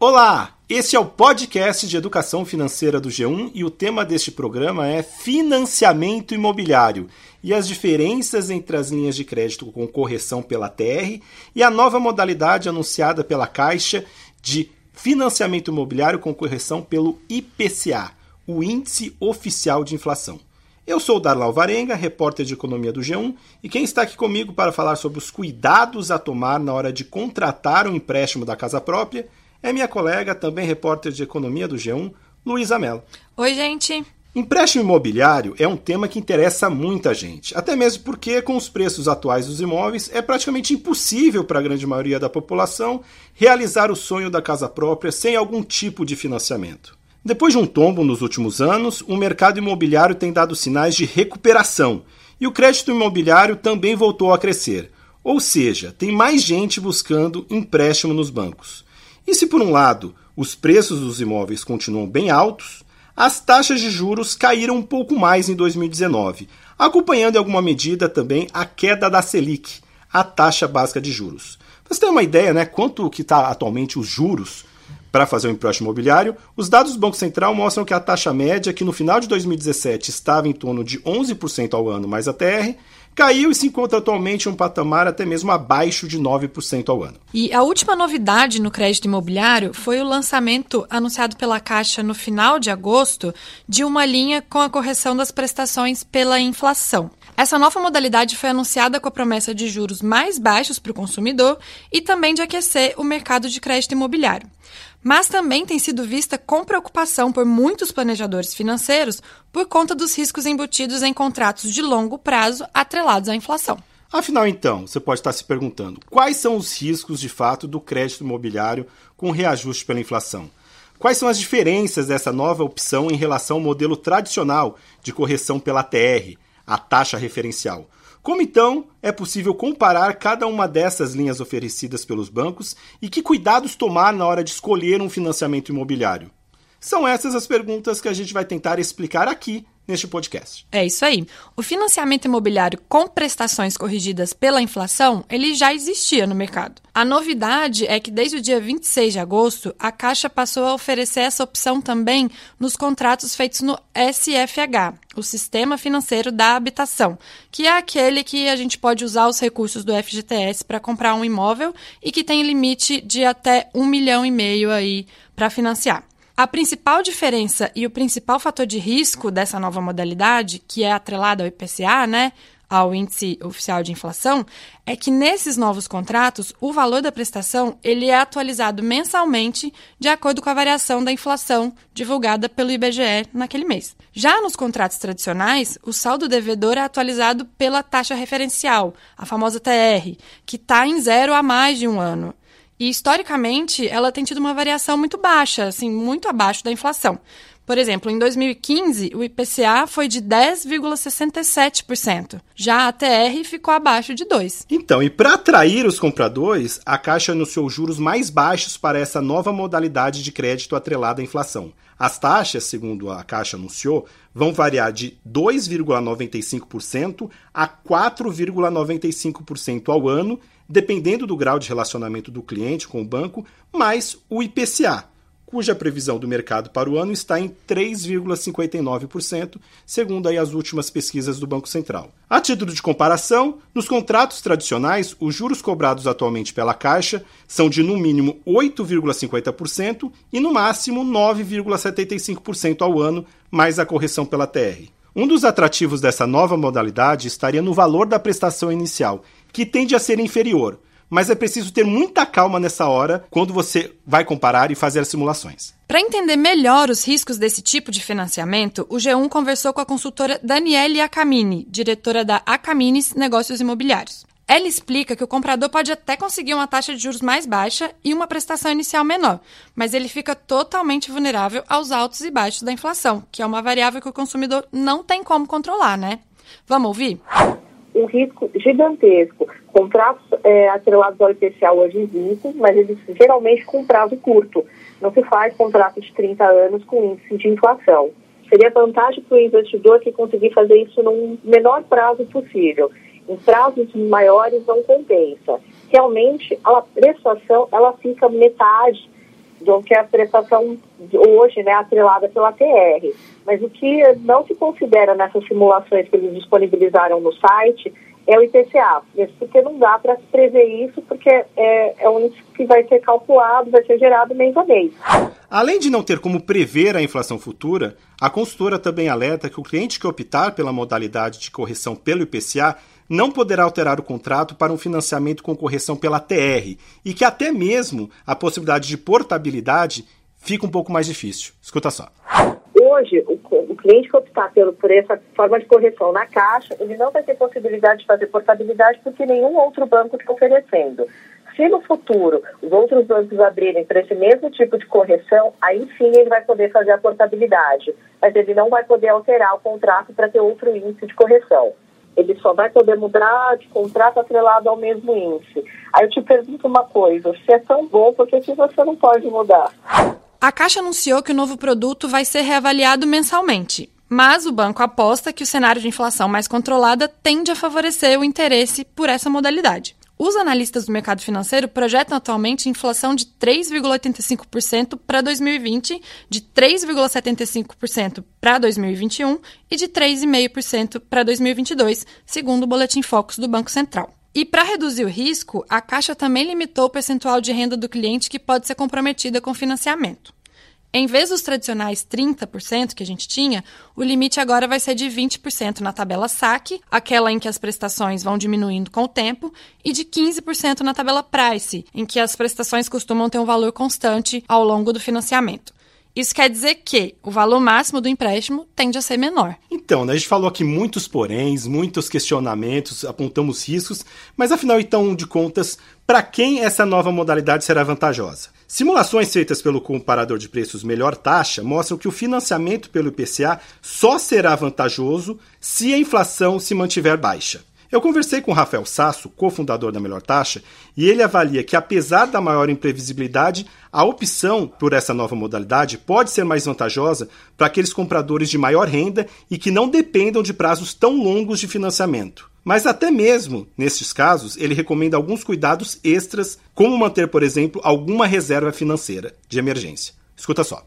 Olá, este é o podcast de educação financeira do G1 e o tema deste programa é financiamento imobiliário e as diferenças entre as linhas de crédito com correção pela TR e a nova modalidade anunciada pela Caixa de financiamento imobiliário com correção pelo IPCA, o Índice Oficial de Inflação. Eu sou o Darlau Varenga, repórter de economia do G1, e quem está aqui comigo para falar sobre os cuidados a tomar na hora de contratar um empréstimo da casa própria é minha colega, também repórter de economia do G1, Luísa Mello. Oi, gente. Empréstimo imobiliário é um tema que interessa muita gente, até mesmo porque, com os preços atuais dos imóveis, é praticamente impossível para a grande maioria da população realizar o sonho da casa própria sem algum tipo de financiamento. Depois de um tombo nos últimos anos, o mercado imobiliário tem dado sinais de recuperação e o crédito imobiliário também voltou a crescer. Ou seja, tem mais gente buscando empréstimo nos bancos. E se, por um lado, os preços dos imóveis continuam bem altos, as taxas de juros caíram um pouco mais em 2019, acompanhando em alguma medida também a queda da Selic, a taxa básica de juros. Você tem uma ideia, né? Quanto que está atualmente os juros para fazer um empréstimo imobiliário, os dados do Banco Central mostram que a taxa média, que no final de 2017 estava em torno de 11% ao ano mais a TR, caiu e se encontra atualmente em um patamar até mesmo abaixo de 9% ao ano. E a última novidade no crédito imobiliário foi o lançamento anunciado pela Caixa no final de agosto de uma linha com a correção das prestações pela inflação. Essa nova modalidade foi anunciada com a promessa de juros mais baixos para o consumidor e também de aquecer o mercado de crédito imobiliário mas também tem sido vista com preocupação por muitos planejadores financeiros por conta dos riscos embutidos em contratos de longo prazo atrelados à inflação. Afinal, então, você pode estar se perguntando: quais são os riscos de fato do crédito imobiliário com reajuste pela inflação? Quais são as diferenças dessa nova opção em relação ao modelo tradicional de correção pela TR, a taxa referencial? Como então é possível comparar cada uma dessas linhas oferecidas pelos bancos e que cuidados tomar na hora de escolher um financiamento imobiliário? São essas as perguntas que a gente vai tentar explicar aqui neste podcast. É isso aí. O financiamento imobiliário com prestações corrigidas pela inflação, ele já existia no mercado. A novidade é que desde o dia 26 de agosto, a Caixa passou a oferecer essa opção também nos contratos feitos no SFH, o Sistema Financeiro da Habitação, que é aquele que a gente pode usar os recursos do FGTS para comprar um imóvel e que tem limite de até um milhão e meio aí para financiar. A principal diferença e o principal fator de risco dessa nova modalidade, que é atrelada ao IPCA, né, ao índice oficial de inflação, é que nesses novos contratos o valor da prestação ele é atualizado mensalmente de acordo com a variação da inflação divulgada pelo IBGE naquele mês. Já nos contratos tradicionais, o saldo devedor é atualizado pela taxa referencial, a famosa TR, que está em zero há mais de um ano. E historicamente, ela tem tido uma variação muito baixa, assim, muito abaixo da inflação. Por exemplo, em 2015, o IPCA foi de 10,67%. Já a TR ficou abaixo de 2%. Então, e para atrair os compradores, a Caixa anunciou juros mais baixos para essa nova modalidade de crédito atrelada à inflação. As taxas, segundo a Caixa anunciou, vão variar de 2,95% a 4,95% ao ano dependendo do grau de relacionamento do cliente com o banco, mais o IPCA, cuja previsão do mercado para o ano está em 3,59%, segundo as últimas pesquisas do Banco Central. A título de comparação, nos contratos tradicionais, os juros cobrados atualmente pela Caixa são de no mínimo 8,50% e no máximo 9,75% ao ano, mais a correção pela TR. Um dos atrativos dessa nova modalidade estaria no valor da prestação inicial, que tende a ser inferior, mas é preciso ter muita calma nessa hora quando você vai comparar e fazer as simulações. Para entender melhor os riscos desse tipo de financiamento, o G1 conversou com a consultora Daniele Acamini, diretora da Acamines Negócios Imobiliários. Ela explica que o comprador pode até conseguir uma taxa de juros mais baixa e uma prestação inicial menor, mas ele fica totalmente vulnerável aos altos e baixos da inflação, que é uma variável que o consumidor não tem como controlar, né? Vamos ouvir? Um risco gigantesco. Contratos é, atrelados ao IPCA hoje existem, mas eles geralmente com prazo curto. Não se faz contrato de 30 anos com índice de inflação. Seria vantagem para o investidor que conseguir fazer isso num menor prazo possível. Em prazos maiores não compensa. Realmente, a prestação ela fica metade do que a prestação hoje, né, atrelada pela TR. Mas o que não se considera nessas simulações que eles disponibilizaram no site é o IPCA, porque não dá para prever isso, porque é, é um índice que vai ser calculado, vai ser gerado mês a mês. Além de não ter como prever a inflação futura, a consultora também alerta que o cliente que optar pela modalidade de correção pelo IPCA não poderá alterar o contrato para um financiamento com correção pela TR e que até mesmo a possibilidade de portabilidade fica um pouco mais difícil. Escuta só. Hoje, o, cliente que optar pelo, por essa forma de correção na caixa, ele não vai ter possibilidade de fazer portabilidade porque nenhum outro banco está oferecendo. Se no futuro os outros bancos abrirem para esse mesmo tipo de correção, aí sim ele vai poder fazer a portabilidade, mas ele não vai poder alterar o contrato para ter outro índice de correção ele só vai poder mudar de contrato atrelado ao mesmo índice. Aí eu te pergunto uma coisa, se é tão bom, por que, você não pode mudar? A Caixa anunciou que o novo produto vai ser reavaliado mensalmente, mas o banco aposta que o cenário de inflação mais controlada tende a favorecer o interesse por essa modalidade. Os analistas do mercado financeiro projetam atualmente inflação de 3,85% para 2020, de 3,75% para 2021 e de 3,5% para 2022, segundo o Boletim Focus do Banco Central. E para reduzir o risco, a Caixa também limitou o percentual de renda do cliente que pode ser comprometida com financiamento. Em vez dos tradicionais 30% que a gente tinha, o limite agora vai ser de 20% na tabela SAC, aquela em que as prestações vão diminuindo com o tempo, e de 15% na tabela Price, em que as prestações costumam ter um valor constante ao longo do financiamento. Isso quer dizer que o valor máximo do empréstimo tende a ser menor. Então, né, a gente falou aqui muitos poréns, muitos questionamentos, apontamos riscos, mas afinal, então, de contas, para quem essa nova modalidade será vantajosa? Simulações feitas pelo comparador de preços Melhor Taxa mostram que o financiamento pelo IPCA só será vantajoso se a inflação se mantiver baixa. Eu conversei com Rafael Sasso, cofundador da Melhor Taxa, e ele avalia que, apesar da maior imprevisibilidade, a opção por essa nova modalidade pode ser mais vantajosa para aqueles compradores de maior renda e que não dependam de prazos tão longos de financiamento. Mas até mesmo nestes casos, ele recomenda alguns cuidados extras, como manter, por exemplo, alguma reserva financeira de emergência. Escuta só.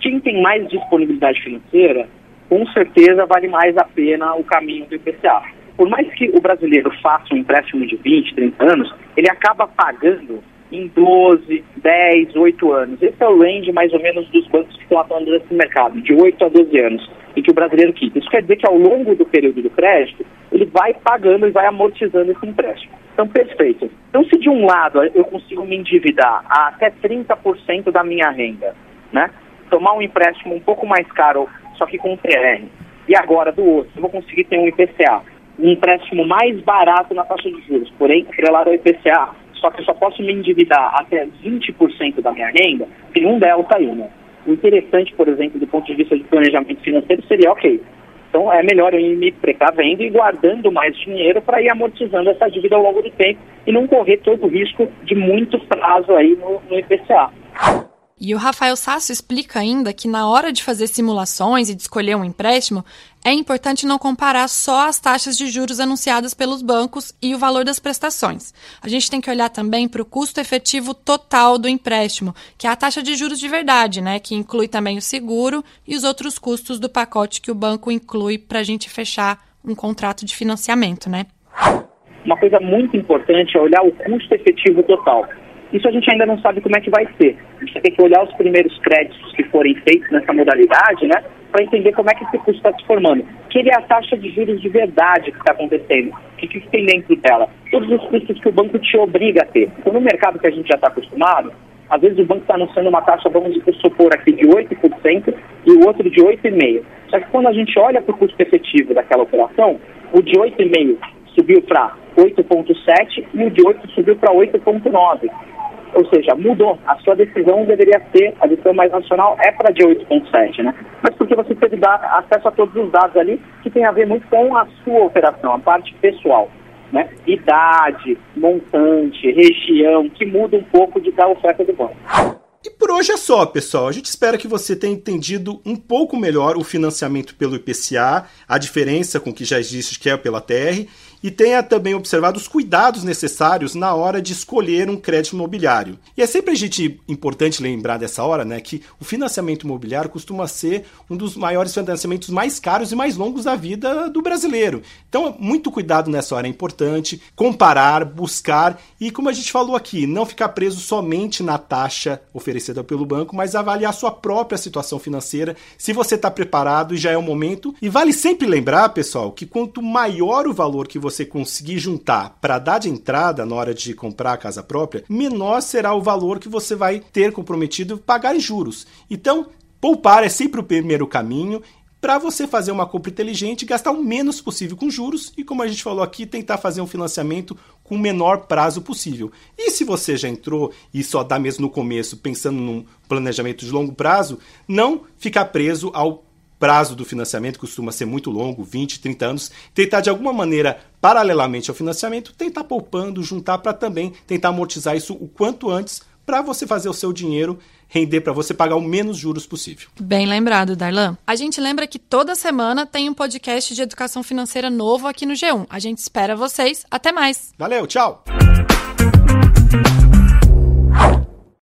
Quem tem mais disponibilidade financeira, com certeza vale mais a pena o caminho do IPCA por mais que o brasileiro faça um empréstimo de 20, 30 anos, ele acaba pagando em 12, 10, 8 anos. Esse é o range mais ou menos dos bancos que estão atuando nesse mercado, de 8 a 12 anos, e que o brasileiro quita. Isso quer dizer que ao longo do período do crédito, ele vai pagando e vai amortizando esse empréstimo. Então, perfeito. Então, se de um lado eu consigo me endividar a até 30% da minha renda, né? Tomar um empréstimo um pouco mais caro, só que com TR, e agora do outro, eu vou conseguir ter um IPCA um empréstimo mais barato na taxa de juros, porém atrelado ao IPCA, só que eu só posso me endividar até 20% da minha renda, tem um delta aí, né? O interessante, por exemplo, do ponto de vista de planejamento financeiro seria, ok, então é melhor eu ir me precavendo e guardando mais dinheiro para ir amortizando essa dívida ao longo do tempo e não correr todo o risco de muito prazo aí no, no IPCA. E o Rafael Sasso explica ainda que na hora de fazer simulações e de escolher um empréstimo, é importante não comparar só as taxas de juros anunciadas pelos bancos e o valor das prestações. A gente tem que olhar também para o custo efetivo total do empréstimo, que é a taxa de juros de verdade, né? Que inclui também o seguro e os outros custos do pacote que o banco inclui para a gente fechar um contrato de financiamento, né? Uma coisa muito importante é olhar o custo efetivo total. Isso a gente ainda não sabe como é que vai ser. A gente tem que olhar os primeiros créditos que forem feitos nessa modalidade, né? Para entender como é que esse custo está se formando. Que ele é a taxa de juros de verdade que está acontecendo. O que, que tem dentro dela? Todos os custos que o banco te obriga a ter. Então, no mercado que a gente já está acostumado, às vezes o banco está anunciando uma taxa, vamos supor aqui, de 8% e o outro de 8,5%. Só que quando a gente olha para o custo efetivo daquela operação, o de 8,5% subiu para 8,7% e o de 8% subiu para 8,9%. Ou seja, mudou. A sua decisão deveria ser, a decisão mais nacional é para dia 8.7, né? Mas porque você teve acesso a todos os dados ali que tem a ver muito com a sua operação, a parte pessoal. Né? Idade, montante, região, que muda um pouco de da oferta do banco. E por hoje é só, pessoal. A gente espera que você tenha entendido um pouco melhor o financiamento pelo IPCA, a diferença com que já existe que é pela TR e tenha também observado os cuidados necessários na hora de escolher um crédito imobiliário. E é sempre a gente importante lembrar dessa hora, né, que o financiamento imobiliário costuma ser um dos maiores financiamentos mais caros e mais longos da vida do brasileiro. Então, muito cuidado nessa hora é importante, comparar, buscar e, como a gente falou aqui, não ficar preso somente na taxa oferecida pelo banco, mas avaliar sua própria situação financeira, se você está preparado e já é o momento. E vale sempre lembrar, pessoal, que quanto maior o valor que você conseguir juntar para dar de entrada na hora de comprar a casa própria, menor será o valor que você vai ter comprometido pagar em juros. Então, poupar é sempre o primeiro caminho para você fazer uma compra inteligente, gastar o menos possível com juros e, como a gente falou aqui, tentar fazer um financiamento com o menor prazo possível. E se você já entrou e só dá mesmo no começo, pensando num planejamento de longo prazo, não ficar preso ao prazo do financiamento, costuma ser muito longo, 20, 30 anos, tentar de alguma maneira, paralelamente ao financiamento, tentar poupando, juntar para também tentar amortizar isso o quanto antes para você fazer o seu dinheiro render para você pagar o menos juros possível. Bem lembrado, Darlan. A gente lembra que toda semana tem um podcast de educação financeira novo aqui no G1. A gente espera vocês. Até mais. Valeu, tchau.